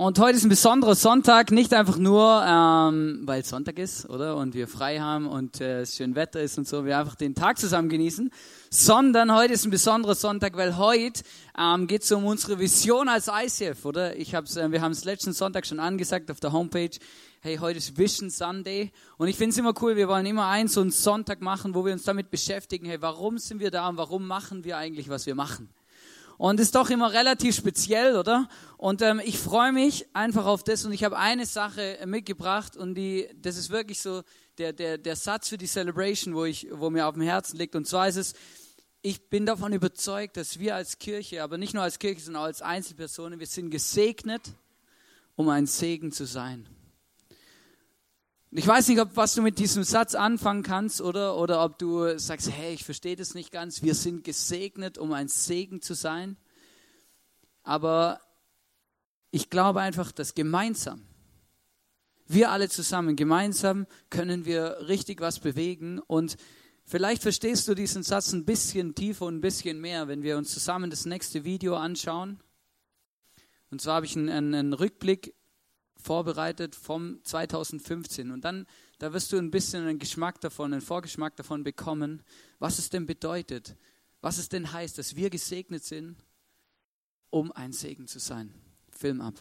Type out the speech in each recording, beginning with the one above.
Und heute ist ein besonderer Sonntag, nicht einfach nur, ähm, weil Sonntag ist, oder? Und wir frei haben und äh, es schön Wetter ist und so, wir einfach den Tag zusammen genießen, sondern heute ist ein besonderer Sonntag, weil heute ähm, geht es um unsere Vision als ICF, oder? Ich hab's, äh, wir haben es letzten Sonntag schon angesagt auf der Homepage. Hey, heute ist Vision Sunday. Und ich finde es immer cool, wir wollen immer einen so einen Sonntag machen, wo wir uns damit beschäftigen, hey, warum sind wir da und warum machen wir eigentlich, was wir machen? Und ist doch immer relativ speziell, oder? Und ähm, ich freue mich einfach auf das und ich habe eine Sache mitgebracht und die, das ist wirklich so der, der, der Satz für die Celebration, wo, ich, wo mir auf dem Herzen liegt. Und zwar ist es, ich bin davon überzeugt, dass wir als Kirche, aber nicht nur als Kirche, sondern auch als Einzelpersonen, wir sind gesegnet, um ein Segen zu sein. Ich weiß nicht, ob was du mit diesem Satz anfangen kannst oder, oder ob du sagst, hey, ich verstehe das nicht ganz. Wir sind gesegnet, um ein Segen zu sein. Aber ich glaube einfach, dass gemeinsam, wir alle zusammen, gemeinsam können wir richtig was bewegen. Und vielleicht verstehst du diesen Satz ein bisschen tiefer und ein bisschen mehr, wenn wir uns zusammen das nächste Video anschauen. Und zwar habe ich einen, einen Rückblick vorbereitet vom 2015. Und dann, da wirst du ein bisschen einen Geschmack davon, einen Vorgeschmack davon bekommen, was es denn bedeutet, was es denn heißt, dass wir gesegnet sind, um ein Segen zu sein. Film ab.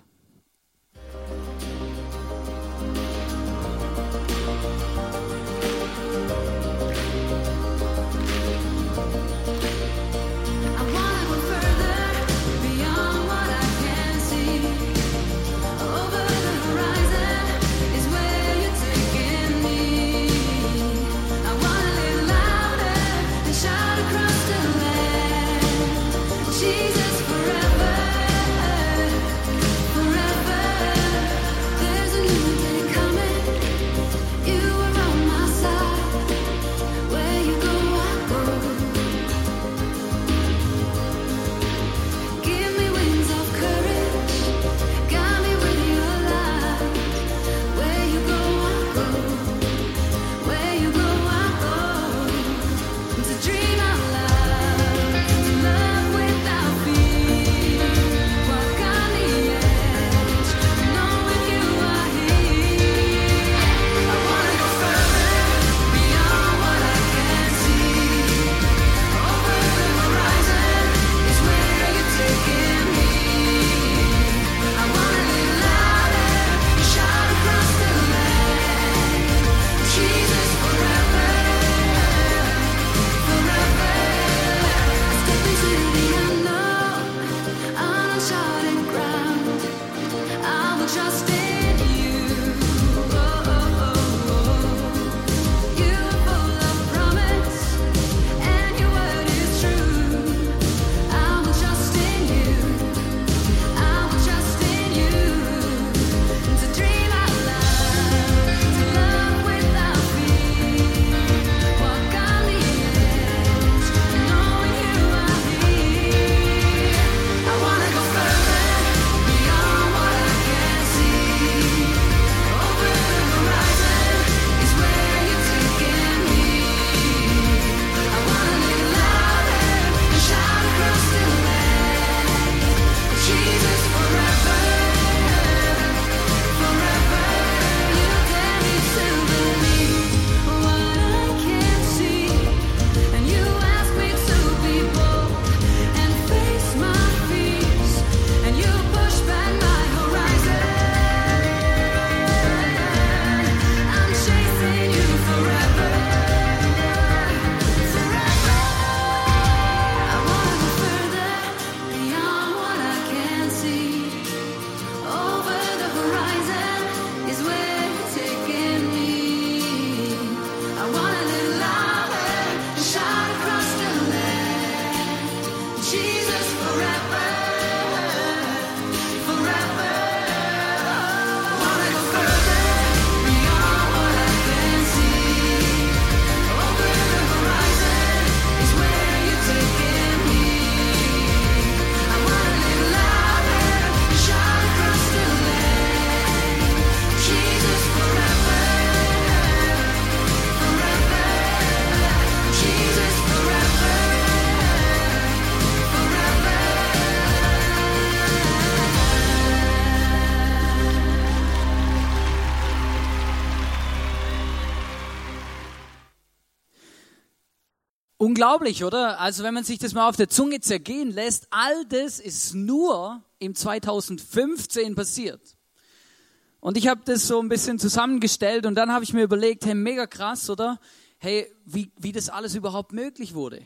Unglaublich, oder? Also wenn man sich das mal auf der Zunge zergehen lässt, all das ist nur im 2015 passiert. Und ich habe das so ein bisschen zusammengestellt und dann habe ich mir überlegt, hey, mega krass, oder? Hey, wie, wie das alles überhaupt möglich wurde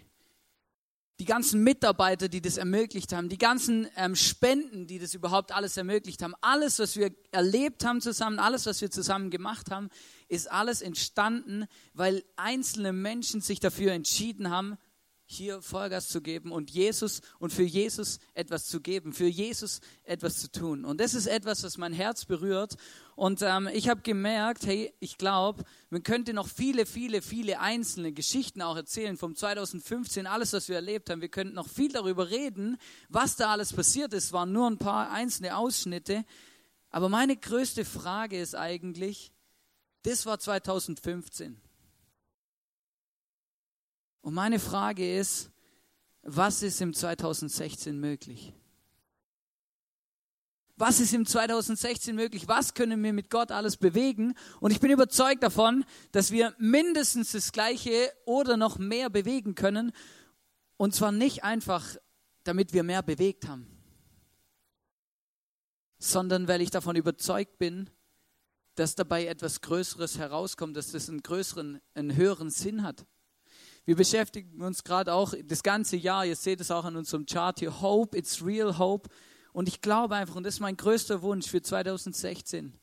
die ganzen Mitarbeiter, die das ermöglicht haben, die ganzen ähm, Spenden, die das überhaupt alles ermöglicht haben, alles, was wir erlebt haben zusammen, alles, was wir zusammen gemacht haben, ist alles entstanden, weil einzelne Menschen sich dafür entschieden haben, hier Vollgas zu geben und Jesus und für Jesus etwas zu geben, für Jesus etwas zu tun. Und das ist etwas, was mein Herz berührt. Und ähm, ich habe gemerkt, hey, ich glaube, man könnte noch viele, viele, viele einzelne Geschichten auch erzählen vom 2015, alles, was wir erlebt haben. Wir könnten noch viel darüber reden, was da alles passiert ist. Waren nur ein paar einzelne Ausschnitte. Aber meine größte Frage ist eigentlich, das war 2015. Und meine Frage ist, was ist im 2016 möglich? Was ist im 2016 möglich? Was können wir mit Gott alles bewegen? Und ich bin überzeugt davon, dass wir mindestens das Gleiche oder noch mehr bewegen können. Und zwar nicht einfach, damit wir mehr bewegt haben, sondern weil ich davon überzeugt bin, dass dabei etwas Größeres herauskommt, dass das einen größeren, einen höheren Sinn hat. Wir beschäftigen uns gerade auch das ganze Jahr, ihr seht es auch an unserem Chart hier, Hope, it's real hope. Und ich glaube einfach, und das ist mein größter Wunsch für 2016,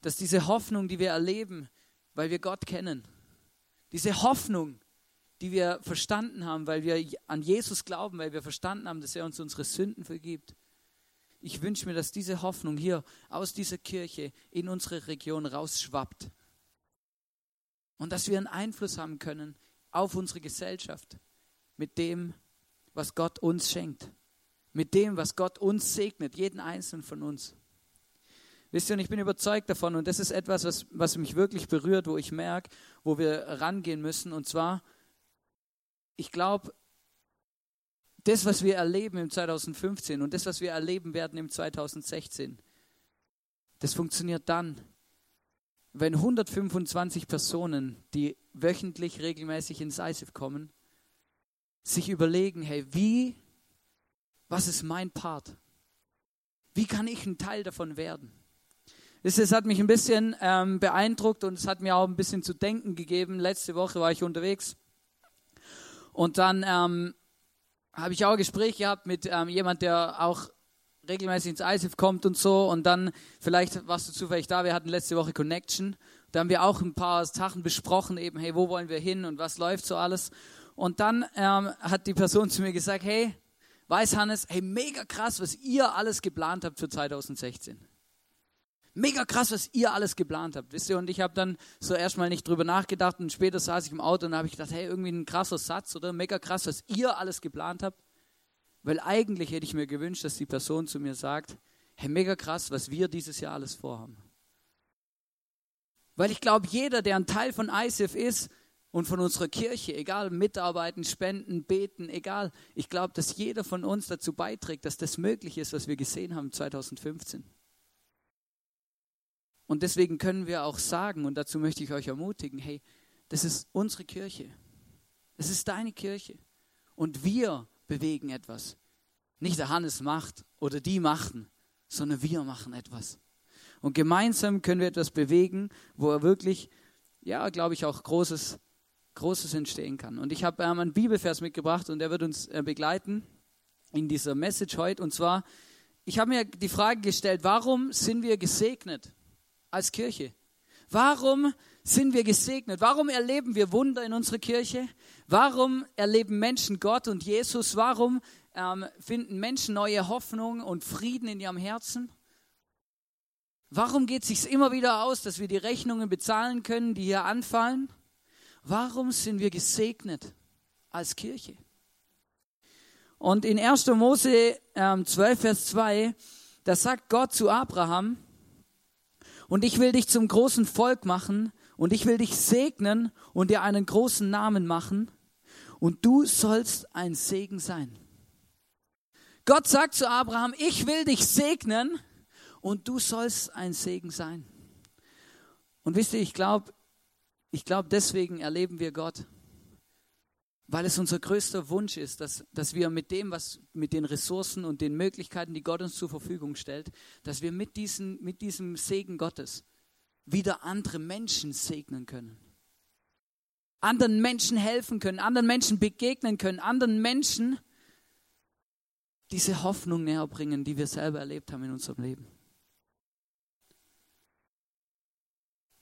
dass diese Hoffnung, die wir erleben, weil wir Gott kennen, diese Hoffnung, die wir verstanden haben, weil wir an Jesus glauben, weil wir verstanden haben, dass er uns unsere Sünden vergibt. Ich wünsche mir, dass diese Hoffnung hier aus dieser Kirche in unsere Region rausschwappt. Und dass wir einen Einfluss haben können auf unsere Gesellschaft mit dem, was Gott uns schenkt, mit dem, was Gott uns segnet, jeden einzelnen von uns. Wisst ihr, und ich bin überzeugt davon, und das ist etwas, was, was mich wirklich berührt, wo ich merke, wo wir rangehen müssen, und zwar, ich glaube, das, was wir erleben im 2015 und das, was wir erleben werden im 2016, das funktioniert dann, wenn 125 Personen, die wöchentlich regelmäßig ins ISIF kommen, sich überlegen, hey, wie, was ist mein Part? Wie kann ich ein Teil davon werden? Das hat mich ein bisschen ähm, beeindruckt und es hat mir auch ein bisschen zu denken gegeben. Letzte Woche war ich unterwegs und dann ähm, habe ich auch ein Gespräch gehabt mit ähm, jemand, der auch regelmäßig ins ISIF kommt und so und dann, vielleicht warst du zufällig da, wir hatten letzte Woche Connection, da haben wir auch ein paar Sachen besprochen, eben, hey, wo wollen wir hin und was läuft so alles. Und dann ähm, hat die Person zu mir gesagt, hey, weiß Hannes, hey, mega krass, was ihr alles geplant habt für 2016. Mega krass, was ihr alles geplant habt, wisst ihr? Und ich habe dann so erstmal nicht drüber nachgedacht und später saß ich im Auto und habe ich gedacht, hey, irgendwie ein krasser Satz, oder? Mega krass, was ihr alles geplant habt. Weil eigentlich hätte ich mir gewünscht, dass die Person zu mir sagt, hey, mega krass, was wir dieses Jahr alles vorhaben. Weil ich glaube, jeder, der ein Teil von ISIF ist und von unserer Kirche, egal, mitarbeiten, spenden, beten, egal, ich glaube, dass jeder von uns dazu beiträgt, dass das möglich ist, was wir gesehen haben 2015. Und deswegen können wir auch sagen, und dazu möchte ich euch ermutigen, hey, das ist unsere Kirche. Es ist deine Kirche. Und wir bewegen etwas. Nicht der Hannes macht oder die machten, sondern wir machen etwas. Und gemeinsam können wir etwas bewegen, wo er wirklich, ja, glaube ich, auch Großes, Großes entstehen kann. Und ich habe ähm, einen Bibelvers mitgebracht und der wird uns äh, begleiten in dieser Message heute. Und zwar, ich habe mir die Frage gestellt, warum sind wir gesegnet als Kirche? Warum sind wir gesegnet? Warum erleben wir Wunder in unserer Kirche? Warum erleben Menschen Gott und Jesus? Warum ähm, finden Menschen neue Hoffnung und Frieden in ihrem Herzen? Warum geht es sich immer wieder aus, dass wir die Rechnungen bezahlen können, die hier anfallen? Warum sind wir gesegnet als Kirche? Und in 1. Mose ähm, 12, Vers 2, da sagt Gott zu Abraham, und ich will dich zum großen Volk machen und ich will dich segnen und dir einen großen Namen machen und du sollst ein Segen sein. Gott sagt zu Abraham, ich will dich segnen und du sollst ein Segen sein. Und wisst ihr, ich glaube, ich glaube, deswegen erleben wir Gott. Weil es unser größter Wunsch ist, dass, dass wir mit dem, was, mit den Ressourcen und den Möglichkeiten, die Gott uns zur Verfügung stellt, dass wir mit, diesen, mit diesem Segen Gottes wieder andere Menschen segnen können. Anderen Menschen helfen können, anderen Menschen begegnen können, anderen Menschen diese Hoffnung näher bringen, die wir selber erlebt haben in unserem Leben.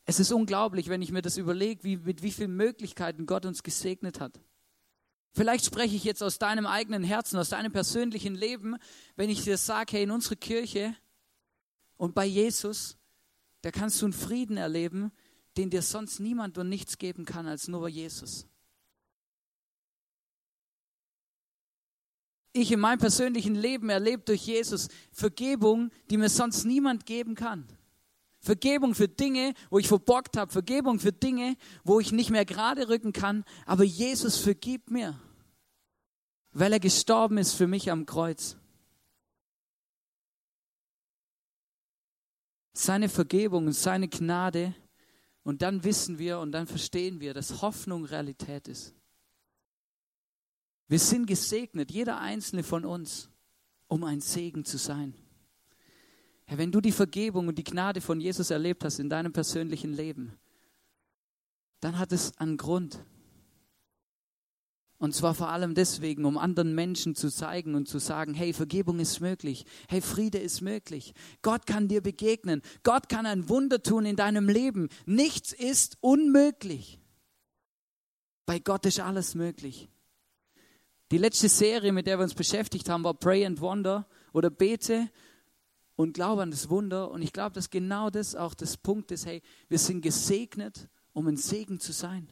Es ist unglaublich, wenn ich mir das überlege, wie, mit wie vielen Möglichkeiten Gott uns gesegnet hat. Vielleicht spreche ich jetzt aus deinem eigenen Herzen, aus deinem persönlichen Leben, wenn ich dir sage, hey, in unserer Kirche und bei Jesus, da kannst du einen Frieden erleben, den dir sonst niemand und nichts geben kann als nur Jesus. Ich in meinem persönlichen Leben erlebe durch Jesus Vergebung, die mir sonst niemand geben kann. Vergebung für Dinge, wo ich verbockt habe. Vergebung für Dinge, wo ich nicht mehr gerade rücken kann. Aber Jesus vergibt mir, weil er gestorben ist für mich am Kreuz. Seine Vergebung und seine Gnade. Und dann wissen wir und dann verstehen wir, dass Hoffnung Realität ist. Wir sind gesegnet, jeder einzelne von uns, um ein Segen zu sein. Herr, wenn du die Vergebung und die Gnade von Jesus erlebt hast in deinem persönlichen Leben, dann hat es einen Grund. Und zwar vor allem deswegen, um anderen Menschen zu zeigen und zu sagen, hey, Vergebung ist möglich, hey, Friede ist möglich, Gott kann dir begegnen, Gott kann ein Wunder tun in deinem Leben, nichts ist unmöglich. Bei Gott ist alles möglich. Die letzte Serie, mit der wir uns beschäftigt haben, war Pray and Wonder oder Bete und glaube an das Wunder. Und ich glaube, dass genau das auch das Punkt ist, hey, wir sind gesegnet, um ein Segen zu sein.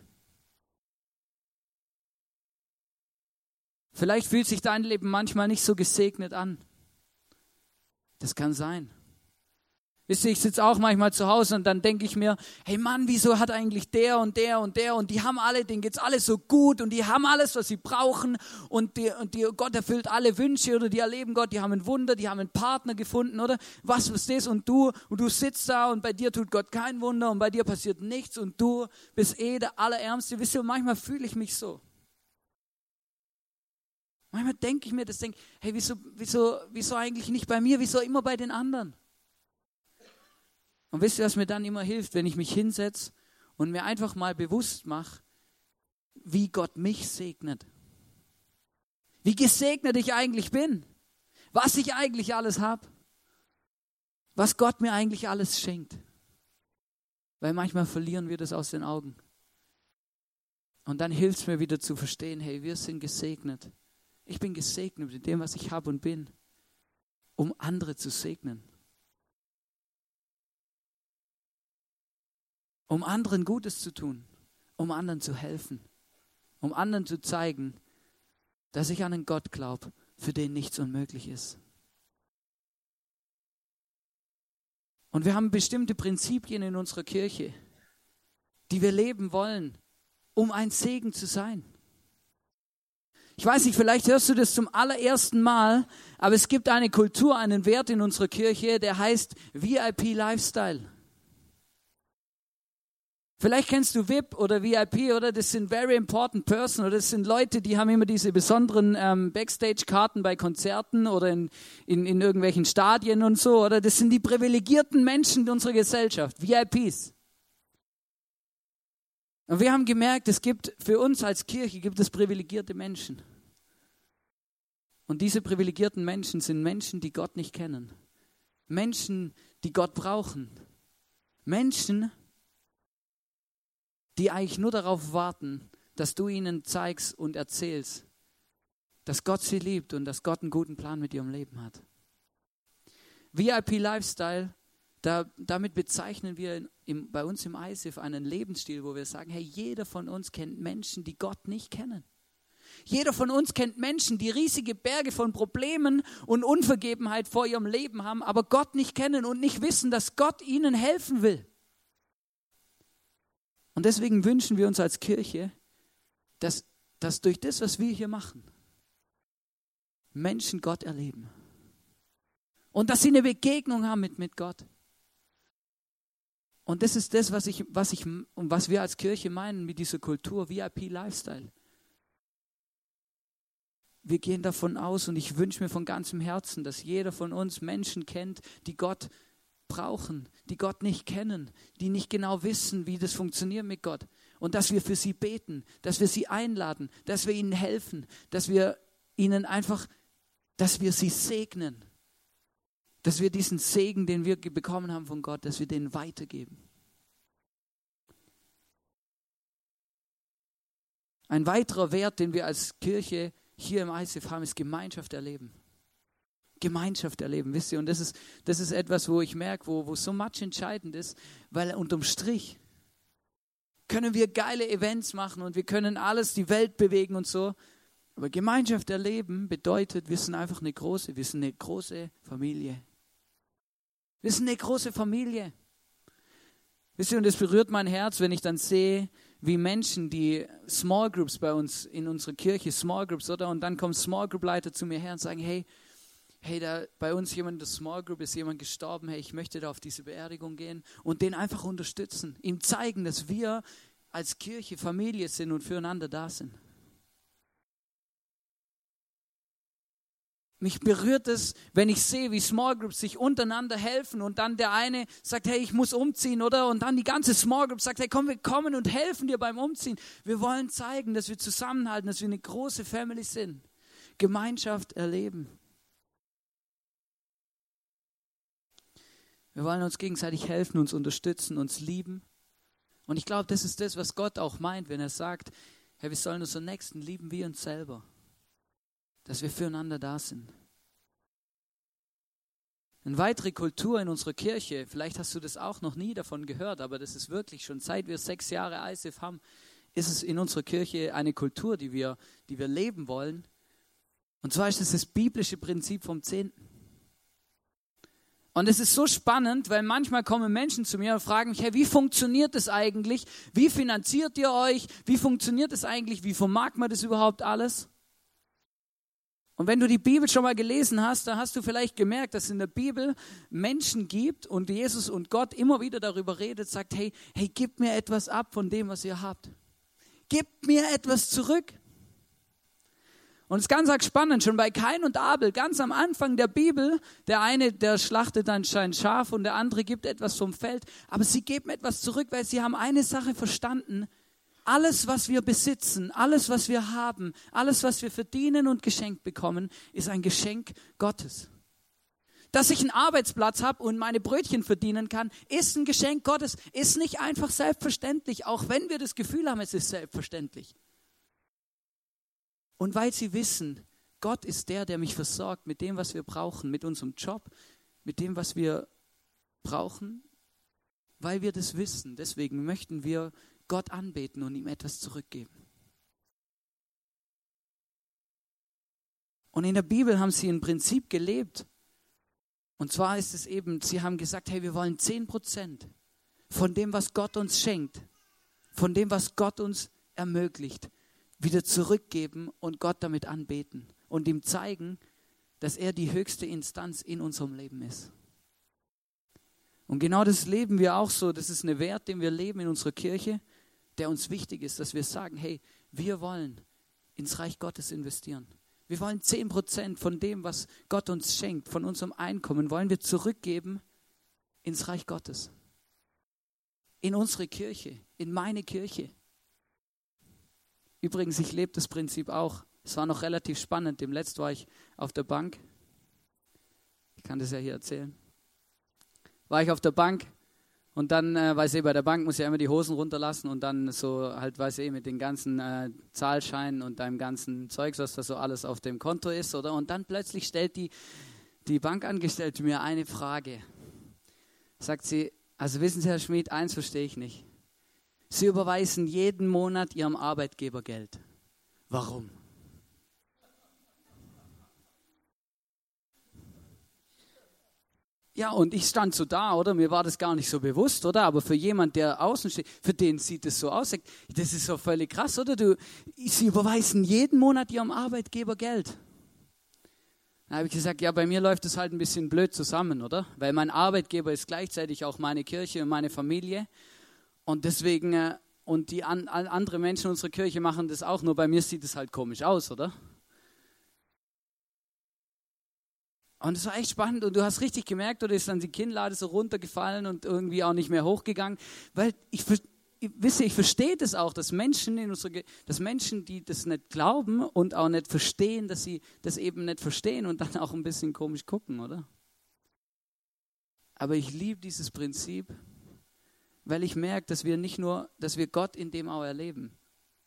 Vielleicht fühlt sich dein Leben manchmal nicht so gesegnet an. Das kann sein. Wisst ihr, ich sitze auch manchmal zu Hause und dann denke ich mir, hey Mann, wieso hat eigentlich der und der und der und die haben alle, denen geht's alles so gut und die haben alles, was sie brauchen und, die, und die, Gott erfüllt alle Wünsche oder die erleben Gott, die haben ein Wunder, die haben einen Partner gefunden oder was ist das und du und du sitzt da und bei dir tut Gott kein Wunder und bei dir passiert nichts und du bist eh der Allerärmste. Wisst ihr, manchmal fühle ich mich so. Manchmal denke ich mir das, denke, hey, wieso, wieso, wieso eigentlich nicht bei mir, wieso immer bei den anderen? Und wisst ihr, was mir dann immer hilft, wenn ich mich hinsetze und mir einfach mal bewusst mache, wie Gott mich segnet. Wie gesegnet ich eigentlich bin. Was ich eigentlich alles habe. Was Gott mir eigentlich alles schenkt. Weil manchmal verlieren wir das aus den Augen. Und dann hilft es mir wieder zu verstehen, hey, wir sind gesegnet. Ich bin gesegnet mit dem, was ich habe und bin, um andere zu segnen. Um anderen Gutes zu tun, um anderen zu helfen, um anderen zu zeigen, dass ich an einen Gott glaube, für den nichts unmöglich ist. Und wir haben bestimmte Prinzipien in unserer Kirche, die wir leben wollen, um ein Segen zu sein. Ich weiß nicht, vielleicht hörst du das zum allerersten Mal, aber es gibt eine Kultur, einen Wert in unserer Kirche, der heißt VIP Lifestyle. Vielleicht kennst du VIP oder VIP oder das sind very important person oder das sind Leute, die haben immer diese besonderen ähm, Backstage-Karten bei Konzerten oder in, in, in irgendwelchen Stadien und so oder das sind die privilegierten Menschen unserer Gesellschaft, VIPs. Und wir haben gemerkt, es gibt für uns als Kirche gibt es privilegierte Menschen. Und diese privilegierten Menschen sind Menschen, die Gott nicht kennen. Menschen, die Gott brauchen. Menschen, die eigentlich nur darauf warten, dass du ihnen zeigst und erzählst, dass Gott sie liebt und dass Gott einen guten Plan mit ihrem Leben hat. VIP Lifestyle, da, damit bezeichnen wir im, bei uns im ISIF einen Lebensstil, wo wir sagen, hey, jeder von uns kennt Menschen, die Gott nicht kennen. Jeder von uns kennt Menschen, die riesige Berge von Problemen und Unvergebenheit vor ihrem Leben haben, aber Gott nicht kennen und nicht wissen, dass Gott ihnen helfen will. Und deswegen wünschen wir uns als Kirche, dass, dass durch das, was wir hier machen, Menschen Gott erleben. Und dass sie eine Begegnung haben mit, mit Gott. Und das ist das, was ich, was ich was wir als Kirche meinen mit dieser Kultur VIP Lifestyle. wir gehen davon aus und ich wünsche mir von ganzem Herzen, dass jeder von uns Menschen kennt, die Gott brauchen, die Gott nicht kennen, die nicht genau wissen, wie das funktioniert mit Gott. Und dass wir für sie beten, dass wir sie einladen, dass wir ihnen helfen, dass wir ihnen einfach, dass wir sie segnen, dass wir diesen Segen, den wir bekommen haben von Gott, dass wir den weitergeben. Ein weiterer Wert, den wir als Kirche hier im ICF haben, ist Gemeinschaft erleben. Gemeinschaft erleben, wisst ihr? Und das ist, das ist etwas, wo ich merke, wo, wo so much entscheidend ist, weil unterm Strich können wir geile Events machen und wir können alles, die Welt bewegen und so. Aber Gemeinschaft erleben bedeutet, wir sind einfach eine große, wir sind eine große Familie. Wir sind eine große Familie. Wisst ihr, und es berührt mein Herz, wenn ich dann sehe, wie Menschen, die Small Groups bei uns in unserer Kirche, Small Groups, oder? Und dann kommen Small Group Leiter zu mir her und sagen, hey, hey, da bei uns jemand in der Small Group ist jemand gestorben, hey, ich möchte da auf diese Beerdigung gehen und den einfach unterstützen, ihm zeigen, dass wir als Kirche Familie sind und füreinander da sind. Mich berührt es, wenn ich sehe, wie Small Groups sich untereinander helfen und dann der eine sagt, hey, ich muss umziehen, oder? Und dann die ganze Small Group sagt, hey, komm, wir kommen und helfen dir beim Umziehen. Wir wollen zeigen, dass wir zusammenhalten, dass wir eine große Family sind. Gemeinschaft erleben. Wir wollen uns gegenseitig helfen, uns unterstützen, uns lieben. Und ich glaube, das ist das, was Gott auch meint, wenn er sagt, hey, wir sollen unseren Nächsten lieben wie uns selber dass wir füreinander da sind. Eine weitere Kultur in unserer Kirche, vielleicht hast du das auch noch nie davon gehört, aber das ist wirklich schon seit wir sechs Jahre ISF haben, ist es in unserer Kirche eine Kultur, die wir, die wir leben wollen. Und zwar ist es das biblische Prinzip vom Zehnten. Und es ist so spannend, weil manchmal kommen Menschen zu mir und fragen mich, hey, wie funktioniert das eigentlich? Wie finanziert ihr euch? Wie funktioniert das eigentlich? Wie vermarkt man das überhaupt alles? Und wenn du die Bibel schon mal gelesen hast, dann hast du vielleicht gemerkt, dass es in der Bibel Menschen gibt und Jesus und Gott immer wieder darüber redet, sagt, hey, hey, gib mir etwas ab von dem, was ihr habt. Gib mir etwas zurück. Und es ist ganz spannend, schon bei Kain und Abel, ganz am Anfang der Bibel, der eine, der schlachtet sein Schaf und der andere gibt etwas vom Feld, aber sie geben etwas zurück, weil sie haben eine Sache verstanden, alles, was wir besitzen, alles, was wir haben, alles, was wir verdienen und geschenkt bekommen, ist ein Geschenk Gottes. Dass ich einen Arbeitsplatz habe und meine Brötchen verdienen kann, ist ein Geschenk Gottes, ist nicht einfach selbstverständlich, auch wenn wir das Gefühl haben, es ist selbstverständlich. Und weil sie wissen, Gott ist der, der mich versorgt mit dem, was wir brauchen, mit unserem Job, mit dem, was wir brauchen, weil wir das wissen. Deswegen möchten wir Gott anbeten und ihm etwas zurückgeben. Und in der Bibel haben sie ein Prinzip gelebt. Und zwar ist es eben, sie haben gesagt, hey, wir wollen 10 Prozent von dem, was Gott uns schenkt, von dem, was Gott uns ermöglicht, wieder zurückgeben und Gott damit anbeten und ihm zeigen, dass er die höchste Instanz in unserem Leben ist. Und genau das leben wir auch so. Das ist ein Wert, den wir leben in unserer Kirche der uns wichtig ist, dass wir sagen, hey, wir wollen ins Reich Gottes investieren. Wir wollen 10% von dem, was Gott uns schenkt, von unserem Einkommen, wollen wir zurückgeben ins Reich Gottes. In unsere Kirche, in meine Kirche. Übrigens, ich lebe das Prinzip auch. Es war noch relativ spannend. Demletzt war ich auf der Bank. Ich kann das ja hier erzählen. War ich auf der Bank und dann, äh, weiß ich, bei der Bank muss ich immer die Hosen runterlassen und dann so halt, weiß ich, mit den ganzen äh, Zahlscheinen und deinem ganzen Zeugs, was da so alles auf dem Konto ist, oder? Und dann plötzlich stellt die, die Bankangestellte mir eine Frage. Sagt sie, also wissen Sie, Herr Schmidt, eins verstehe ich nicht. Sie überweisen jeden Monat Ihrem Arbeitgeber Geld. Warum? Ja, und ich stand so da, oder? Mir war das gar nicht so bewusst, oder? Aber für jemand, der außen steht, für den sieht es so aus. Das ist so völlig krass, oder? Du, sie überweisen jeden Monat ihrem Arbeitgeber Geld. Dann habe ich gesagt, ja, bei mir läuft es halt ein bisschen blöd zusammen, oder? Weil mein Arbeitgeber ist gleichzeitig auch meine Kirche und meine Familie. Und deswegen, äh, und die an, andere Menschen unserer Kirche machen das auch, nur bei mir sieht es halt komisch aus, oder? Und es war echt spannend und du hast richtig gemerkt, oder ist dann die Kinnlade so runtergefallen und irgendwie auch nicht mehr hochgegangen, weil ich, ich wisse, ich verstehe das auch, dass Menschen, in unserer, dass Menschen, die das nicht glauben und auch nicht verstehen, dass sie das eben nicht verstehen und dann auch ein bisschen komisch gucken, oder? Aber ich liebe dieses Prinzip, weil ich merke, dass wir nicht nur, dass wir Gott in dem auch erleben.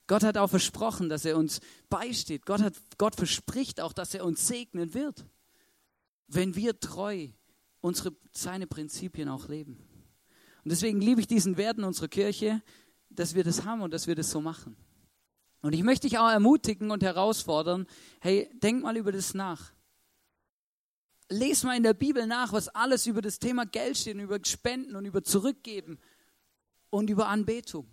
Gott hat auch versprochen, dass er uns beisteht. Gott, hat, Gott verspricht auch, dass er uns segnen wird wenn wir treu unsere, seine Prinzipien auch leben. Und deswegen liebe ich diesen Wert in unserer Kirche, dass wir das haben und dass wir das so machen. Und ich möchte dich auch ermutigen und herausfordern, hey, denk mal über das nach. Lies mal in der Bibel nach, was alles über das Thema Geld steht, über Spenden und über Zurückgeben und über Anbetung.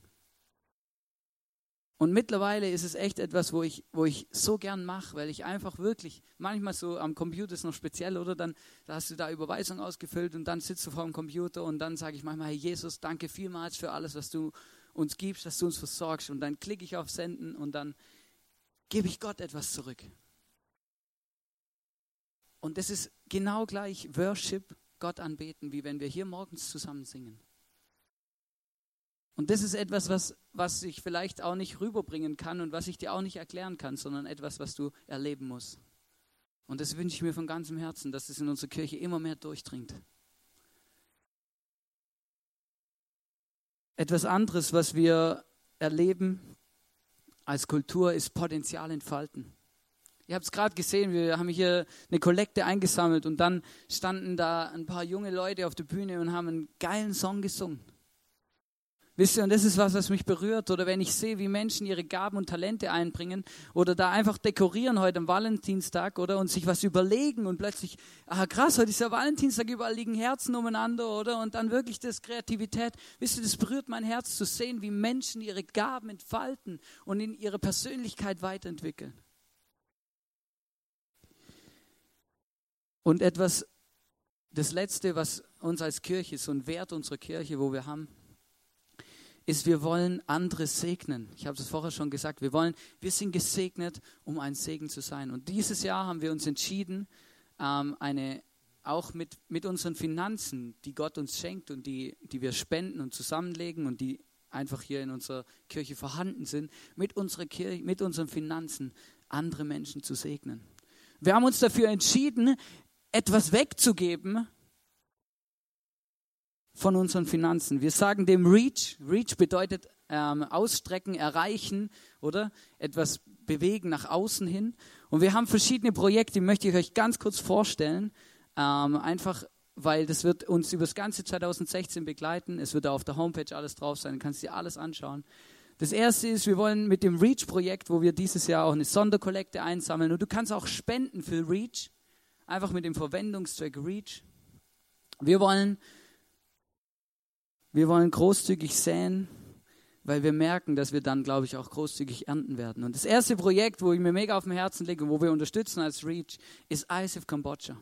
Und mittlerweile ist es echt etwas, wo ich, wo ich so gern mache, weil ich einfach wirklich, manchmal so am Computer ist noch speziell, oder? Dann da hast du da Überweisung ausgefüllt und dann sitzt du vor dem Computer und dann sage ich manchmal, hey Jesus, danke vielmals für alles, was du uns gibst, dass du uns versorgst. Und dann klicke ich auf Senden und dann gebe ich Gott etwas zurück. Und das ist genau gleich Worship, Gott anbeten, wie wenn wir hier morgens zusammen singen. Und das ist etwas, was, was ich vielleicht auch nicht rüberbringen kann und was ich dir auch nicht erklären kann, sondern etwas, was du erleben musst. Und das wünsche ich mir von ganzem Herzen, dass es in unserer Kirche immer mehr durchdringt. Etwas anderes, was wir erleben als Kultur, ist Potenzial entfalten. Ihr habt es gerade gesehen, wir haben hier eine Kollekte eingesammelt und dann standen da ein paar junge Leute auf der Bühne und haben einen geilen Song gesungen. Wisst ihr, und das ist was, was mich berührt. Oder wenn ich sehe, wie Menschen ihre Gaben und Talente einbringen oder da einfach dekorieren heute am Valentinstag oder und sich was überlegen und plötzlich, ah krass, heute ist ja Valentinstag, überall liegen Herzen umeinander oder und dann wirklich das Kreativität. Wisst ihr, das berührt mein Herz zu sehen, wie Menschen ihre Gaben entfalten und in ihre Persönlichkeit weiterentwickeln. Und etwas, das Letzte, was uns als Kirche, so ein Wert unserer Kirche, wo wir haben, ist, wir wollen andere segnen. Ich habe es vorher schon gesagt. Wir wollen, wir sind gesegnet, um ein Segen zu sein. Und dieses Jahr haben wir uns entschieden, ähm, eine, auch mit, mit unseren Finanzen, die Gott uns schenkt und die, die wir spenden und zusammenlegen und die einfach hier in unserer Kirche vorhanden sind, mit unserer Kirche, mit unseren Finanzen andere Menschen zu segnen. Wir haben uns dafür entschieden, etwas wegzugeben, von unseren Finanzen. Wir sagen dem Reach. Reach bedeutet ähm, ausstrecken, erreichen, oder? Etwas bewegen nach außen hin. Und wir haben verschiedene Projekte, die möchte ich euch ganz kurz vorstellen. Ähm, einfach, weil das wird uns über das ganze 2016 begleiten. Es wird auf der Homepage alles drauf sein, du kannst dir alles anschauen. Das erste ist, wir wollen mit dem Reach-Projekt, wo wir dieses Jahr auch eine Sonderkollekte einsammeln. Und du kannst auch spenden für Reach. Einfach mit dem Verwendungszweck Reach. Wir wollen wir wollen großzügig säen, weil wir merken, dass wir dann, glaube ich, auch großzügig ernten werden. Und das erste Projekt, wo ich mir mega auf dem Herzen lege und wo wir unterstützen als Reach, ist ISIF Kambodscha.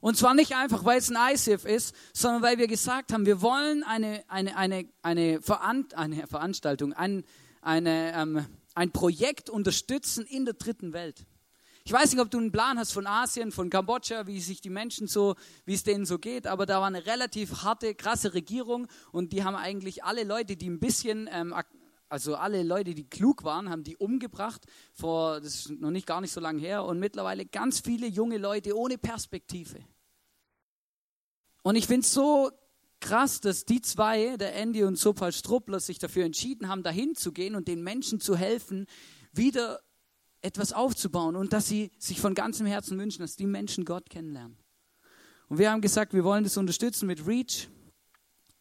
Und zwar nicht einfach, weil es ein ISIF ist, sondern weil wir gesagt haben, wir wollen eine, eine, eine, eine, Veran eine Veranstaltung, ein, eine, ähm, ein Projekt unterstützen in der dritten Welt. Ich weiß nicht, ob du einen Plan hast von Asien, von Kambodscha, wie sich die Menschen so, wie es denen so geht, aber da war eine relativ harte, krasse Regierung und die haben eigentlich alle Leute, die ein bisschen, ähm, also alle Leute, die klug waren, haben die umgebracht, vor, das ist noch nicht gar nicht so lange her und mittlerweile ganz viele junge Leute ohne Perspektive. Und ich finde es so krass, dass die zwei, der Andy und Sopal Struppler, sich dafür entschieden haben, dahin zu gehen und den Menschen zu helfen, wieder etwas aufzubauen und dass sie sich von ganzem Herzen wünschen, dass die Menschen Gott kennenlernen. Und wir haben gesagt, wir wollen das unterstützen mit Reach.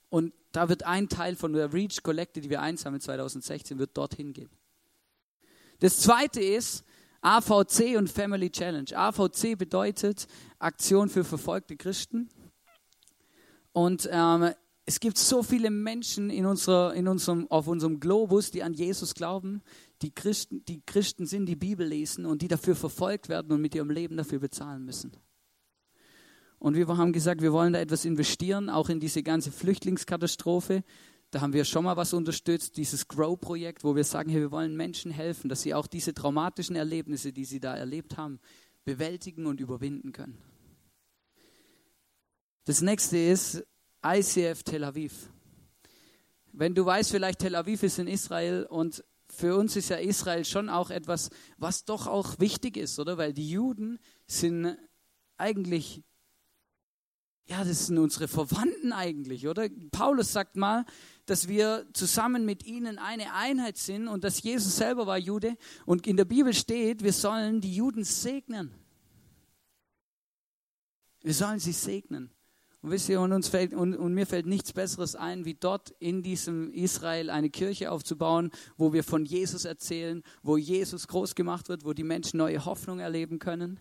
Und da wird ein Teil von der Reach-Kollekte, die wir einsammeln 2016, wird dorthin gehen. Das zweite ist AVC und Family Challenge. AVC bedeutet Aktion für verfolgte Christen. Und ähm, es gibt so viele Menschen in unserer, in unserem, auf unserem Globus, die an Jesus glauben, die Christen, die Christen sind, die Bibel lesen und die dafür verfolgt werden und mit ihrem Leben dafür bezahlen müssen. Und wir haben gesagt, wir wollen da etwas investieren, auch in diese ganze Flüchtlingskatastrophe. Da haben wir schon mal was unterstützt, dieses Grow-Projekt, wo wir sagen, hey, wir wollen Menschen helfen, dass sie auch diese traumatischen Erlebnisse, die sie da erlebt haben, bewältigen und überwinden können. Das nächste ist ICF Tel Aviv. Wenn du weißt, vielleicht Tel Aviv ist in Israel und für uns ist ja Israel schon auch etwas, was doch auch wichtig ist, oder? Weil die Juden sind eigentlich, ja, das sind unsere Verwandten eigentlich, oder? Paulus sagt mal, dass wir zusammen mit ihnen eine Einheit sind und dass Jesus selber war Jude und in der Bibel steht, wir sollen die Juden segnen. Wir sollen sie segnen. Und wisst ihr, und, uns fällt, und, und, mir fällt nichts Besseres ein, wie dort in diesem Israel eine Kirche aufzubauen, wo wir von Jesus erzählen, wo Jesus groß gemacht wird, wo die Menschen neue Hoffnung erleben können.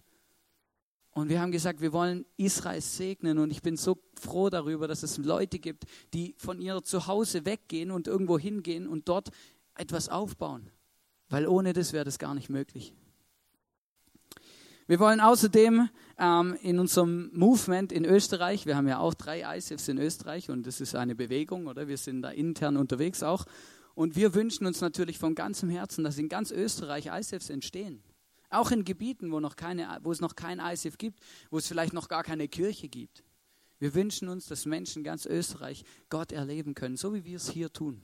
Und wir haben gesagt, wir wollen Israel segnen. Und ich bin so froh darüber, dass es Leute gibt, die von ihrer Zuhause weggehen und irgendwo hingehen und dort etwas aufbauen. Weil ohne das wäre das gar nicht möglich. Wir wollen außerdem ähm, in unserem Movement in Österreich, wir haben ja auch drei ICFs in Österreich und das ist eine Bewegung, oder? Wir sind da intern unterwegs auch. Und wir wünschen uns natürlich von ganzem Herzen, dass in ganz Österreich ICFs entstehen. Auch in Gebieten, wo, noch keine, wo es noch kein ICF gibt, wo es vielleicht noch gar keine Kirche gibt. Wir wünschen uns, dass Menschen ganz Österreich Gott erleben können, so wie wir es hier tun.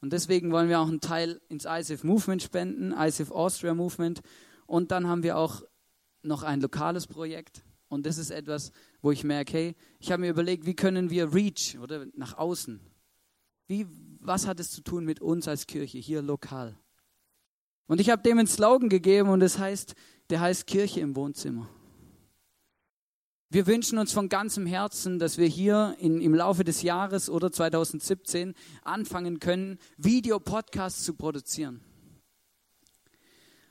Und deswegen wollen wir auch einen Teil ins ICF Movement spenden, ICF Austria Movement. Und dann haben wir auch noch ein lokales Projekt. Und das ist etwas, wo ich merke, hey, ich habe mir überlegt, wie können wir Reach oder nach außen? Wie, was hat es zu tun mit uns als Kirche hier lokal? Und ich habe dem einen Slogan gegeben und das heißt, der heißt Kirche im Wohnzimmer. Wir wünschen uns von ganzem Herzen, dass wir hier in, im Laufe des Jahres oder 2017 anfangen können, Videopodcasts zu produzieren.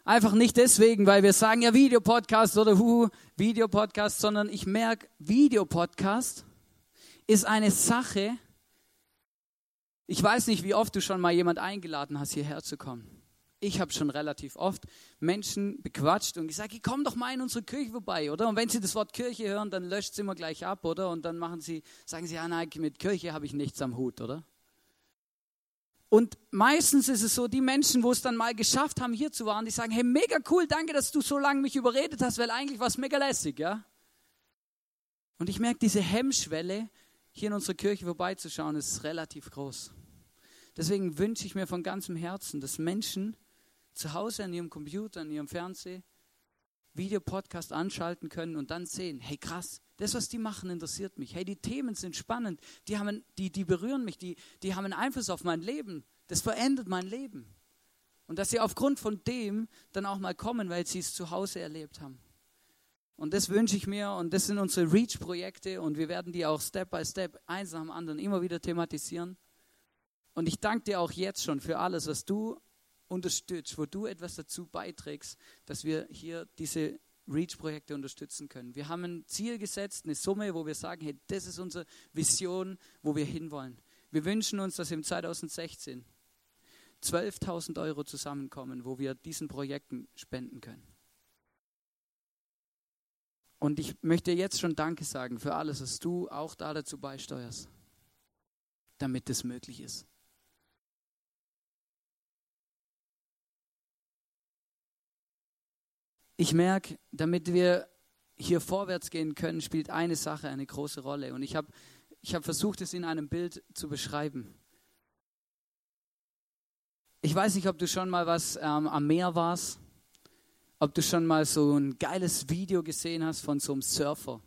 Einfach nicht deswegen, weil wir sagen, ja, Videopodcast oder hu, Videopodcast, sondern ich merke, Videopodcast ist eine Sache. Ich weiß nicht, wie oft du schon mal jemand eingeladen hast, hierher zu kommen. Ich habe schon relativ oft Menschen bequatscht und gesagt, komm doch mal in unsere Kirche vorbei, oder? Und wenn sie das Wort Kirche hören, dann löscht sie immer gleich ab, oder? Und dann machen sie, sagen sie, ja, nein, mit Kirche habe ich nichts am Hut, oder? Und meistens ist es so, die Menschen, wo es dann mal geschafft haben, hier zu waren, die sagen, hey, mega cool, danke, dass du so lange mich überredet hast, weil eigentlich war es mega lässig, ja? Und ich merke, diese Hemmschwelle, hier in unserer Kirche vorbeizuschauen, ist relativ groß. Deswegen wünsche ich mir von ganzem Herzen, dass Menschen zu Hause an ihrem Computer, an ihrem Fernsehen Videopodcast anschalten können und dann sehen, hey krass, das, was die machen, interessiert mich. Hey, die Themen sind spannend, die, haben, die, die berühren mich, die, die haben einen Einfluss auf mein Leben. Das verändert mein Leben. Und dass sie aufgrund von dem dann auch mal kommen, weil sie es zu Hause erlebt haben. Und das wünsche ich mir und das sind unsere Reach-Projekte und wir werden die auch Step by Step, eins nach dem anderen, immer wieder thematisieren. Und ich danke dir auch jetzt schon für alles, was du unterstützt, wo du etwas dazu beiträgst, dass wir hier diese REACH-Projekte unterstützen können. Wir haben ein Ziel gesetzt, eine Summe, wo wir sagen, hey, das ist unsere Vision, wo wir hinwollen. Wir wünschen uns, dass im 2016 12.000 Euro zusammenkommen, wo wir diesen Projekten spenden können. Und ich möchte jetzt schon Danke sagen für alles, was du auch da dazu beisteuerst, damit das möglich ist. Ich merke, damit wir hier vorwärts gehen können, spielt eine Sache eine große Rolle. Und ich habe ich hab versucht, es in einem Bild zu beschreiben. Ich weiß nicht, ob du schon mal was ähm, am Meer warst, ob du schon mal so ein geiles Video gesehen hast von so einem Surfer.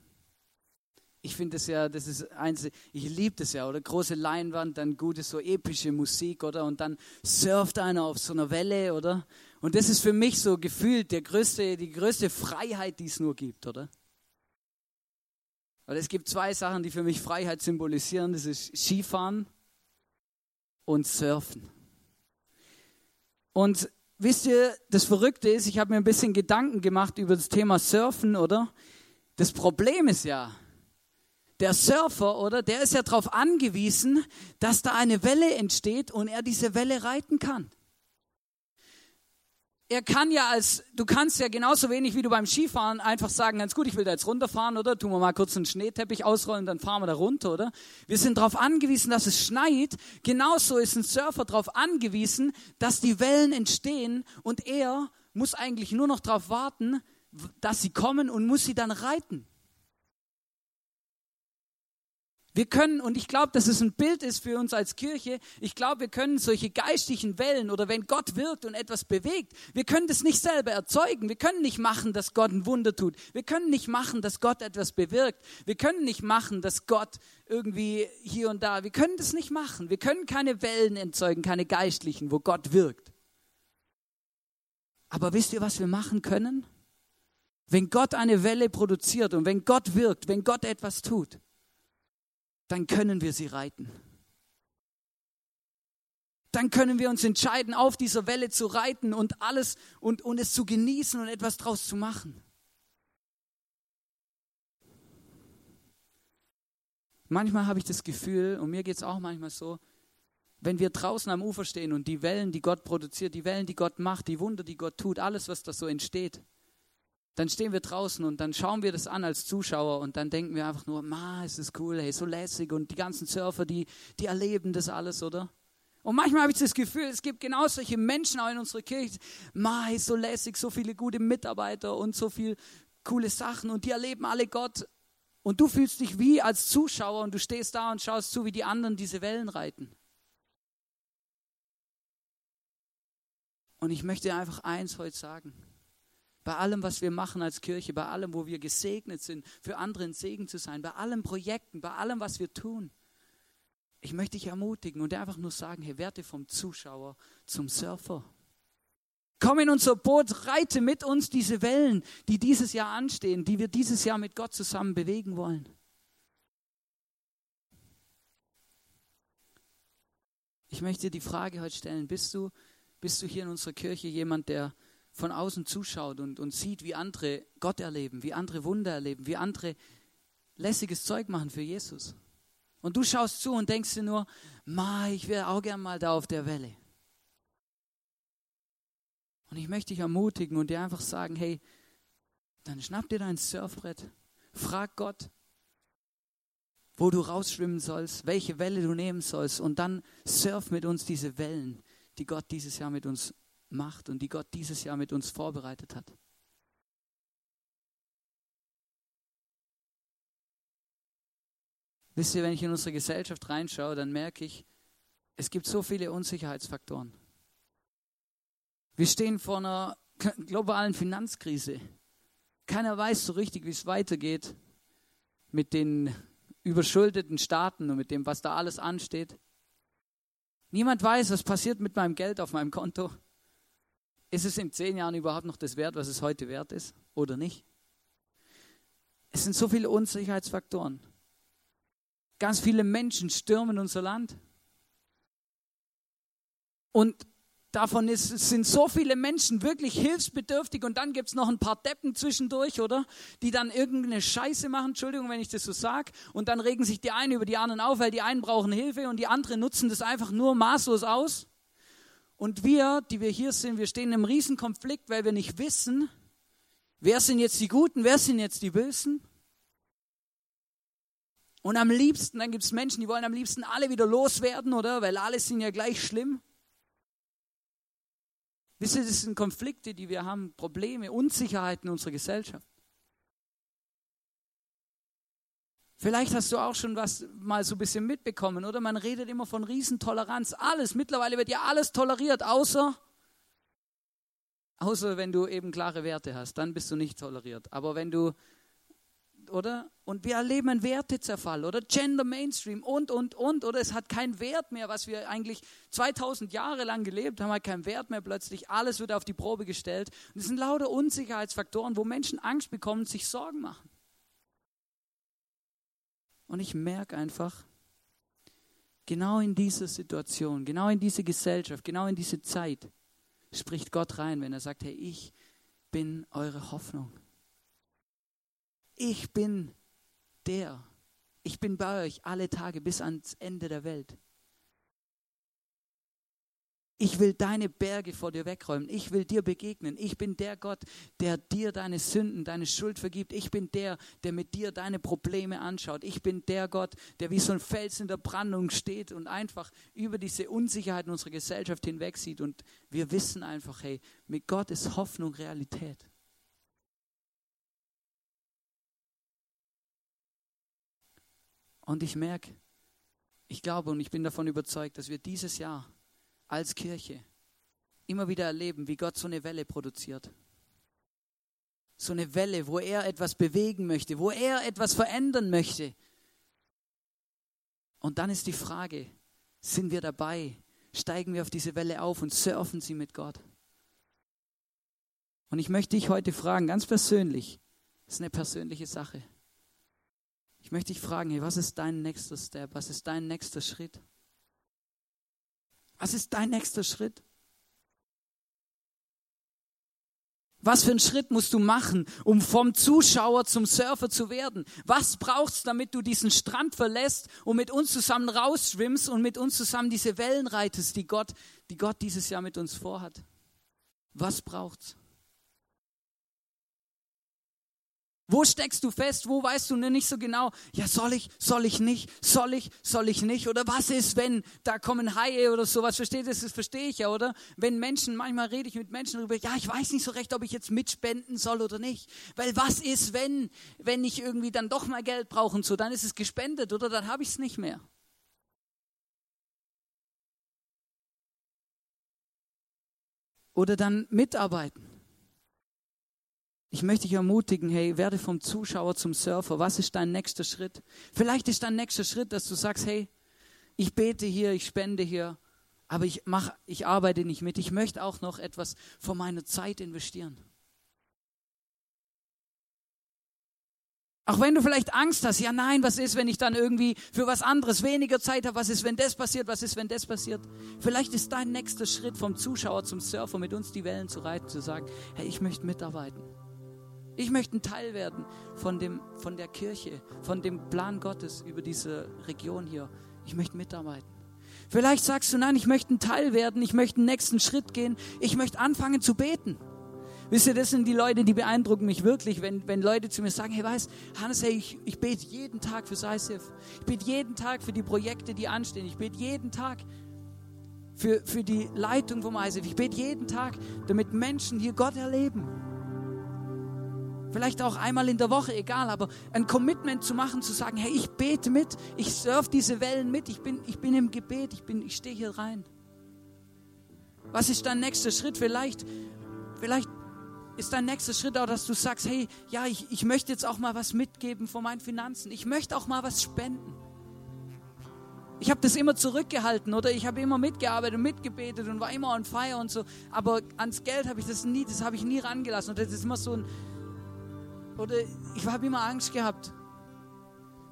Ich finde das ja, das ist eins, ich liebe das ja, oder? Große Leinwand, dann gute, so epische Musik, oder? Und dann surft einer auf so einer Welle, oder? Und das ist für mich so gefühlt der größte, die größte Freiheit, die es nur gibt, oder? Weil es gibt zwei Sachen, die für mich Freiheit symbolisieren. Das ist Skifahren und Surfen. Und wisst ihr, das Verrückte ist, ich habe mir ein bisschen Gedanken gemacht über das Thema Surfen, oder? Das Problem ist ja, der Surfer, oder? Der ist ja darauf angewiesen, dass da eine Welle entsteht und er diese Welle reiten kann er kann ja als, du kannst ja genauso wenig wie du beim Skifahren einfach sagen, ganz gut, ich will da jetzt runterfahren, oder? Tun wir mal kurz einen Schneeteppich ausrollen, dann fahren wir da runter, oder? Wir sind darauf angewiesen, dass es schneit. Genauso ist ein Surfer darauf angewiesen, dass die Wellen entstehen und er muss eigentlich nur noch darauf warten, dass sie kommen und muss sie dann reiten. Wir können, und ich glaube, dass es ein Bild ist für uns als Kirche, ich glaube, wir können solche geistlichen Wellen oder wenn Gott wirkt und etwas bewegt, wir können das nicht selber erzeugen. Wir können nicht machen, dass Gott ein Wunder tut. Wir können nicht machen, dass Gott etwas bewirkt. Wir können nicht machen, dass Gott irgendwie hier und da, wir können das nicht machen. Wir können keine Wellen erzeugen, keine geistlichen, wo Gott wirkt. Aber wisst ihr, was wir machen können? Wenn Gott eine Welle produziert und wenn Gott wirkt, wenn Gott etwas tut, dann können wir sie reiten. Dann können wir uns entscheiden, auf dieser Welle zu reiten und alles und, und es zu genießen und etwas draus zu machen. Manchmal habe ich das Gefühl, und mir geht es auch manchmal so, wenn wir draußen am Ufer stehen und die Wellen, die Gott produziert, die Wellen, die Gott macht, die Wunder, die Gott tut, alles, was da so entsteht, dann stehen wir draußen und dann schauen wir das an als Zuschauer und dann denken wir einfach nur, ma, ist das cool, hey, so lässig und die ganzen Surfer, die, die erleben das alles, oder? Und manchmal habe ich das Gefühl, es gibt genau solche Menschen auch in unserer Kirche, ma, hey, so lässig, so viele gute Mitarbeiter und so viele coole Sachen und die erleben alle Gott und du fühlst dich wie als Zuschauer und du stehst da und schaust zu, wie die anderen diese Wellen reiten. Und ich möchte einfach eins heute sagen bei allem, was wir machen als Kirche, bei allem, wo wir gesegnet sind, für andere ein Segen zu sein, bei allen Projekten, bei allem, was wir tun. Ich möchte dich ermutigen und einfach nur sagen, hey, werde vom Zuschauer zum Surfer. Komm in unser Boot, reite mit uns diese Wellen, die dieses Jahr anstehen, die wir dieses Jahr mit Gott zusammen bewegen wollen. Ich möchte die Frage heute stellen, bist du, bist du hier in unserer Kirche jemand, der von außen zuschaut und, und sieht, wie andere Gott erleben, wie andere Wunder erleben, wie andere lässiges Zeug machen für Jesus. Und du schaust zu und denkst dir nur, Ma, ich wäre auch gern mal da auf der Welle. Und ich möchte dich ermutigen und dir einfach sagen, hey, dann schnapp dir dein Surfbrett, frag Gott, wo du rausschwimmen sollst, welche Welle du nehmen sollst und dann surf mit uns diese Wellen, die Gott dieses Jahr mit uns macht und die Gott dieses Jahr mit uns vorbereitet hat. Wisst ihr, wenn ich in unsere Gesellschaft reinschaue, dann merke ich, es gibt so viele Unsicherheitsfaktoren. Wir stehen vor einer globalen Finanzkrise. Keiner weiß so richtig, wie es weitergeht mit den überschuldeten Staaten und mit dem, was da alles ansteht. Niemand weiß, was passiert mit meinem Geld auf meinem Konto. Ist es in zehn Jahren überhaupt noch das wert, was es heute wert ist oder nicht? Es sind so viele Unsicherheitsfaktoren. Ganz viele Menschen stürmen unser Land. Und davon ist, sind so viele Menschen wirklich hilfsbedürftig und dann gibt es noch ein paar Deppen zwischendurch, oder? Die dann irgendeine Scheiße machen, Entschuldigung, wenn ich das so sage, und dann regen sich die einen über die anderen auf, weil die einen brauchen Hilfe und die anderen nutzen das einfach nur maßlos aus. Und wir, die wir hier sind, wir stehen in einem Riesenkonflikt, weil wir nicht wissen, wer sind jetzt die Guten, wer sind jetzt die Bösen. Und am liebsten, dann gibt es Menschen, die wollen am liebsten alle wieder loswerden, oder? Weil alle sind ja gleich schlimm. Wisst ihr, das sind Konflikte, die wir haben, Probleme, Unsicherheiten in unserer Gesellschaft. Vielleicht hast du auch schon was mal so ein bisschen mitbekommen, oder? Man redet immer von Riesentoleranz. Alles, mittlerweile wird ja alles toleriert, außer, außer wenn du eben klare Werte hast, dann bist du nicht toleriert. Aber wenn du, oder? Und wir erleben einen Wertezerfall, oder? Gender Mainstream und, und, und, oder? Es hat keinen Wert mehr, was wir eigentlich 2000 Jahre lang gelebt haben, hat keinen Wert mehr plötzlich. Alles wird auf die Probe gestellt. Und es sind lauter Unsicherheitsfaktoren, wo Menschen Angst bekommen, sich Sorgen machen. Und ich merke einfach, genau in dieser Situation, genau in diese Gesellschaft, genau in diese Zeit spricht Gott rein, wenn er sagt, hey, ich bin eure Hoffnung. Ich bin der. Ich bin bei euch alle Tage bis ans Ende der Welt. Ich will deine Berge vor dir wegräumen. Ich will dir begegnen. Ich bin der Gott, der dir deine Sünden, deine Schuld vergibt. Ich bin der, der mit dir deine Probleme anschaut. Ich bin der Gott, der wie so ein Fels in der Brandung steht und einfach über diese Unsicherheit unserer Gesellschaft hinweg sieht. Und wir wissen einfach, hey, mit Gott ist Hoffnung Realität. Und ich merke, ich glaube und ich bin davon überzeugt, dass wir dieses Jahr als Kirche immer wieder erleben, wie Gott so eine Welle produziert. So eine Welle, wo er etwas bewegen möchte, wo er etwas verändern möchte. Und dann ist die Frage, sind wir dabei? Steigen wir auf diese Welle auf und surfen sie mit Gott? Und ich möchte dich heute fragen, ganz persönlich, das ist eine persönliche Sache. Ich möchte dich fragen, hey, was ist dein nächster Step? Was ist dein nächster Schritt? Was ist dein nächster Schritt? Was für einen Schritt musst du machen, um vom Zuschauer zum Surfer zu werden? Was brauchst du, damit du diesen Strand verlässt und mit uns zusammen rausschwimmst und mit uns zusammen diese Wellen reitest, die Gott, die Gott dieses Jahr mit uns vorhat? Was braucht's? Wo steckst du fest? Wo weißt du nicht so genau? Ja, soll ich, soll ich nicht, soll ich, soll ich nicht? Oder was ist, wenn da kommen Haie oder sowas? Versteht das? Das verstehe ich ja, oder? Wenn Menschen, manchmal rede ich mit Menschen darüber, ja, ich weiß nicht so recht, ob ich jetzt mitspenden soll oder nicht. Weil was ist, wenn, wenn ich irgendwie dann doch mal Geld brauche und so, dann ist es gespendet oder dann habe ich es nicht mehr. Oder dann mitarbeiten. Ich möchte dich ermutigen, hey, werde vom Zuschauer zum Surfer. Was ist dein nächster Schritt? Vielleicht ist dein nächster Schritt, dass du sagst, hey, ich bete hier, ich spende hier, aber ich mach, ich arbeite nicht mit. Ich möchte auch noch etwas von meiner Zeit investieren. Auch wenn du vielleicht Angst hast, ja nein, was ist, wenn ich dann irgendwie für was anderes weniger Zeit habe? Was ist, wenn das passiert? Was ist, wenn das passiert? Vielleicht ist dein nächster Schritt vom Zuschauer zum Surfer mit uns die Wellen zu reiten, zu sagen, hey, ich möchte mitarbeiten. Ich möchte ein Teil werden von, dem, von der Kirche, von dem Plan Gottes über diese Region hier. Ich möchte mitarbeiten. Vielleicht sagst du, nein, ich möchte ein Teil werden, ich möchte einen nächsten Schritt gehen, ich möchte anfangen zu beten. Wisst ihr, das sind die Leute, die beeindrucken mich wirklich, wenn, wenn Leute zu mir sagen, hey, weißt, Hannes, hey, ich, ich bete jeden Tag für ICF. Ich bete jeden Tag für die Projekte, die anstehen. Ich bete jeden Tag für, für die Leitung vom ICF. Ich bete jeden Tag, damit Menschen hier Gott erleben. Vielleicht auch einmal in der Woche, egal, aber ein Commitment zu machen, zu sagen, hey, ich bete mit, ich surf diese Wellen mit, ich bin, ich bin im Gebet, ich, ich stehe hier rein. Was ist dein nächster Schritt? Vielleicht, vielleicht ist dein nächster Schritt auch, dass du sagst, hey, ja, ich, ich möchte jetzt auch mal was mitgeben von meinen Finanzen. Ich möchte auch mal was spenden. Ich habe das immer zurückgehalten oder ich habe immer mitgearbeitet und mitgebetet und war immer on fire und so. Aber ans Geld habe ich das nie, das habe ich nie rangelassen. Und das ist immer so ein, oder ich habe immer Angst gehabt.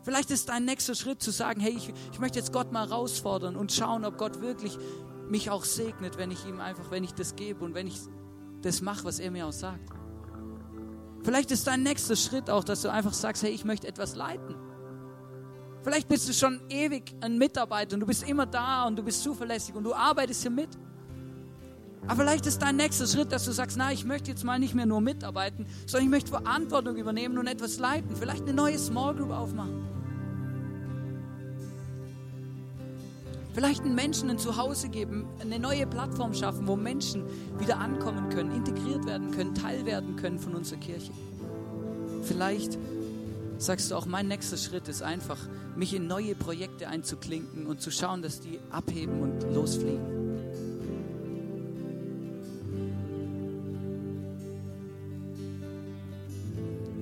Vielleicht ist dein nächster Schritt zu sagen, hey, ich, ich möchte jetzt Gott mal herausfordern und schauen, ob Gott wirklich mich auch segnet, wenn ich ihm einfach, wenn ich das gebe und wenn ich das mache, was er mir auch sagt. Vielleicht ist dein nächster Schritt auch, dass du einfach sagst, hey, ich möchte etwas leiten. Vielleicht bist du schon ewig ein Mitarbeiter und du bist immer da und du bist zuverlässig und du arbeitest hier mit. Aber vielleicht ist dein nächster Schritt, dass du sagst, na, ich möchte jetzt mal nicht mehr nur mitarbeiten, sondern ich möchte Verantwortung übernehmen und etwas leiten. Vielleicht eine neue Small Group aufmachen. Vielleicht einen Menschen ein Zuhause geben, eine neue Plattform schaffen, wo Menschen wieder ankommen können, integriert werden können, Teil werden können von unserer Kirche. Vielleicht sagst du auch, mein nächster Schritt ist einfach, mich in neue Projekte einzuklinken und zu schauen, dass die abheben und losfliegen.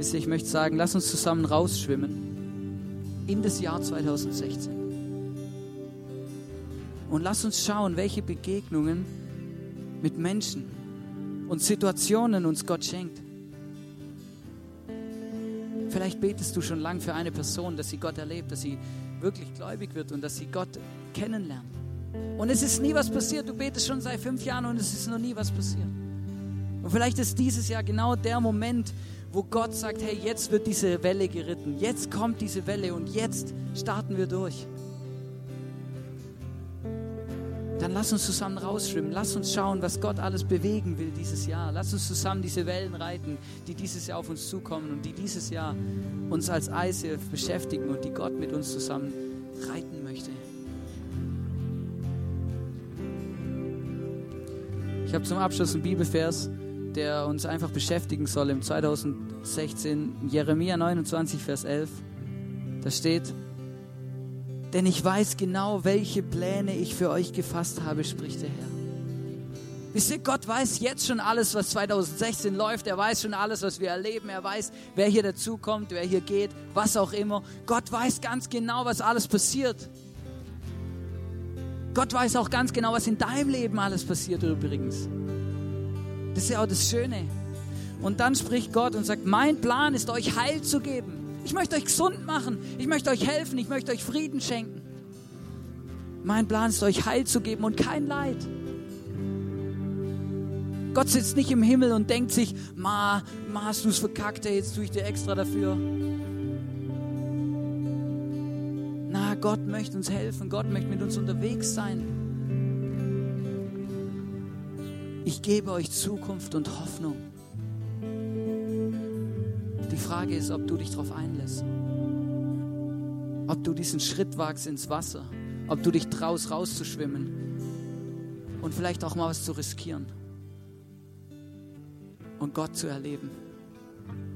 Wisst ihr, ich möchte sagen, lass uns zusammen rausschwimmen in das Jahr 2016. Und lass uns schauen, welche Begegnungen mit Menschen und Situationen uns Gott schenkt. Vielleicht betest du schon lang für eine Person, dass sie Gott erlebt, dass sie wirklich gläubig wird und dass sie Gott kennenlernt. Und es ist nie was passiert. Du betest schon seit fünf Jahren und es ist noch nie was passiert. Und vielleicht ist dieses Jahr genau der Moment, wo Gott sagt, hey, jetzt wird diese Welle geritten, jetzt kommt diese Welle und jetzt starten wir durch. Dann lass uns zusammen rausschwimmen, lass uns schauen, was Gott alles bewegen will dieses Jahr. Lass uns zusammen diese Wellen reiten, die dieses Jahr auf uns zukommen und die dieses Jahr uns als ICF beschäftigen und die Gott mit uns zusammen reiten möchte. Ich habe zum Abschluss einen Bibelvers der uns einfach beschäftigen soll im 2016, Jeremia 29, Vers 11. Da steht, Denn ich weiß genau, welche Pläne ich für euch gefasst habe, spricht der Herr. Wisst ihr, Gott weiß jetzt schon alles, was 2016 läuft. Er weiß schon alles, was wir erleben. Er weiß, wer hier dazukommt, wer hier geht, was auch immer. Gott weiß ganz genau, was alles passiert. Gott weiß auch ganz genau, was in deinem Leben alles passiert übrigens. Das ist ja auch das Schöne. Und dann spricht Gott und sagt, mein Plan ist euch Heil zu geben. Ich möchte euch gesund machen. Ich möchte euch helfen. Ich möchte euch Frieden schenken. Mein Plan ist euch Heil zu geben und kein Leid. Gott sitzt nicht im Himmel und denkt sich, ma, ma hast du es verkackt, ey, jetzt tue ich dir extra dafür. Na, Gott möchte uns helfen, Gott möchte mit uns unterwegs sein. Ich gebe euch Zukunft und Hoffnung. Die Frage ist, ob du dich darauf einlässt. Ob du diesen Schritt wagst ins Wasser. Ob du dich traust, rauszuschwimmen. Und vielleicht auch mal was zu riskieren und Gott zu erleben.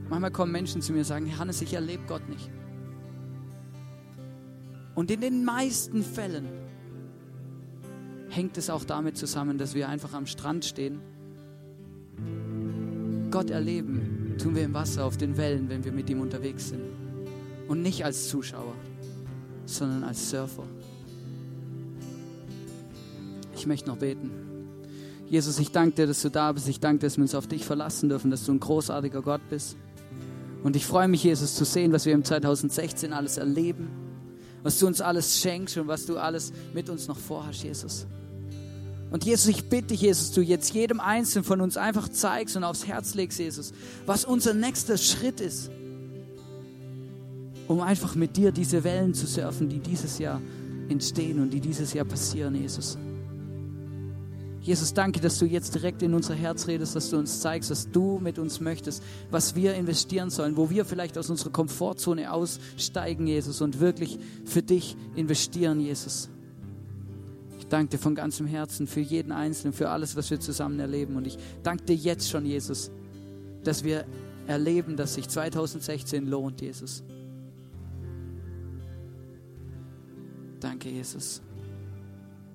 Manchmal kommen Menschen zu mir und sagen, Hannes, ich erlebe Gott nicht. Und in den meisten Fällen hängt es auch damit zusammen, dass wir einfach am Strand stehen. Gott erleben tun wir im Wasser, auf den Wellen, wenn wir mit ihm unterwegs sind. Und nicht als Zuschauer, sondern als Surfer. Ich möchte noch beten. Jesus, ich danke dir, dass du da bist. Ich danke dir, dass wir uns auf dich verlassen dürfen, dass du ein großartiger Gott bist. Und ich freue mich, Jesus, zu sehen, was wir im 2016 alles erleben, was du uns alles schenkst und was du alles mit uns noch vorhast, Jesus. Und Jesus, ich bitte dich, Jesus, du jetzt jedem Einzelnen von uns einfach zeigst und aufs Herz legst, Jesus, was unser nächster Schritt ist, um einfach mit dir diese Wellen zu surfen, die dieses Jahr entstehen und die dieses Jahr passieren, Jesus. Jesus, danke, dass du jetzt direkt in unser Herz redest, dass du uns zeigst, was du mit uns möchtest, was wir investieren sollen, wo wir vielleicht aus unserer Komfortzone aussteigen, Jesus, und wirklich für dich investieren, Jesus. Ich danke dir von ganzem Herzen für jeden Einzelnen, für alles, was wir zusammen erleben. Und ich danke dir jetzt schon, Jesus, dass wir erleben, dass sich 2016 lohnt, Jesus. Danke, Jesus.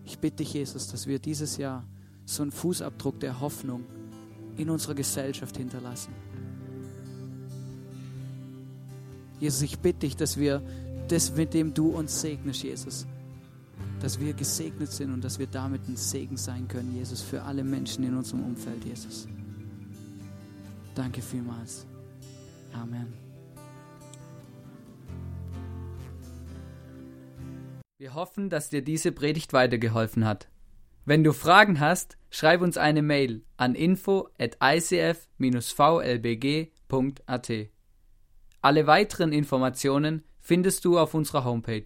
Ich bitte dich, Jesus, dass wir dieses Jahr so einen Fußabdruck der Hoffnung in unserer Gesellschaft hinterlassen. Jesus, ich bitte dich, dass wir das, mit dem du uns segnest, Jesus, dass wir gesegnet sind und dass wir damit ein Segen sein können, Jesus, für alle Menschen in unserem Umfeld, Jesus. Danke vielmals. Amen. Wir hoffen, dass dir diese Predigt weitergeholfen hat. Wenn du Fragen hast, schreib uns eine Mail an info at icf-vlbg.at. Alle weiteren Informationen findest du auf unserer Homepage.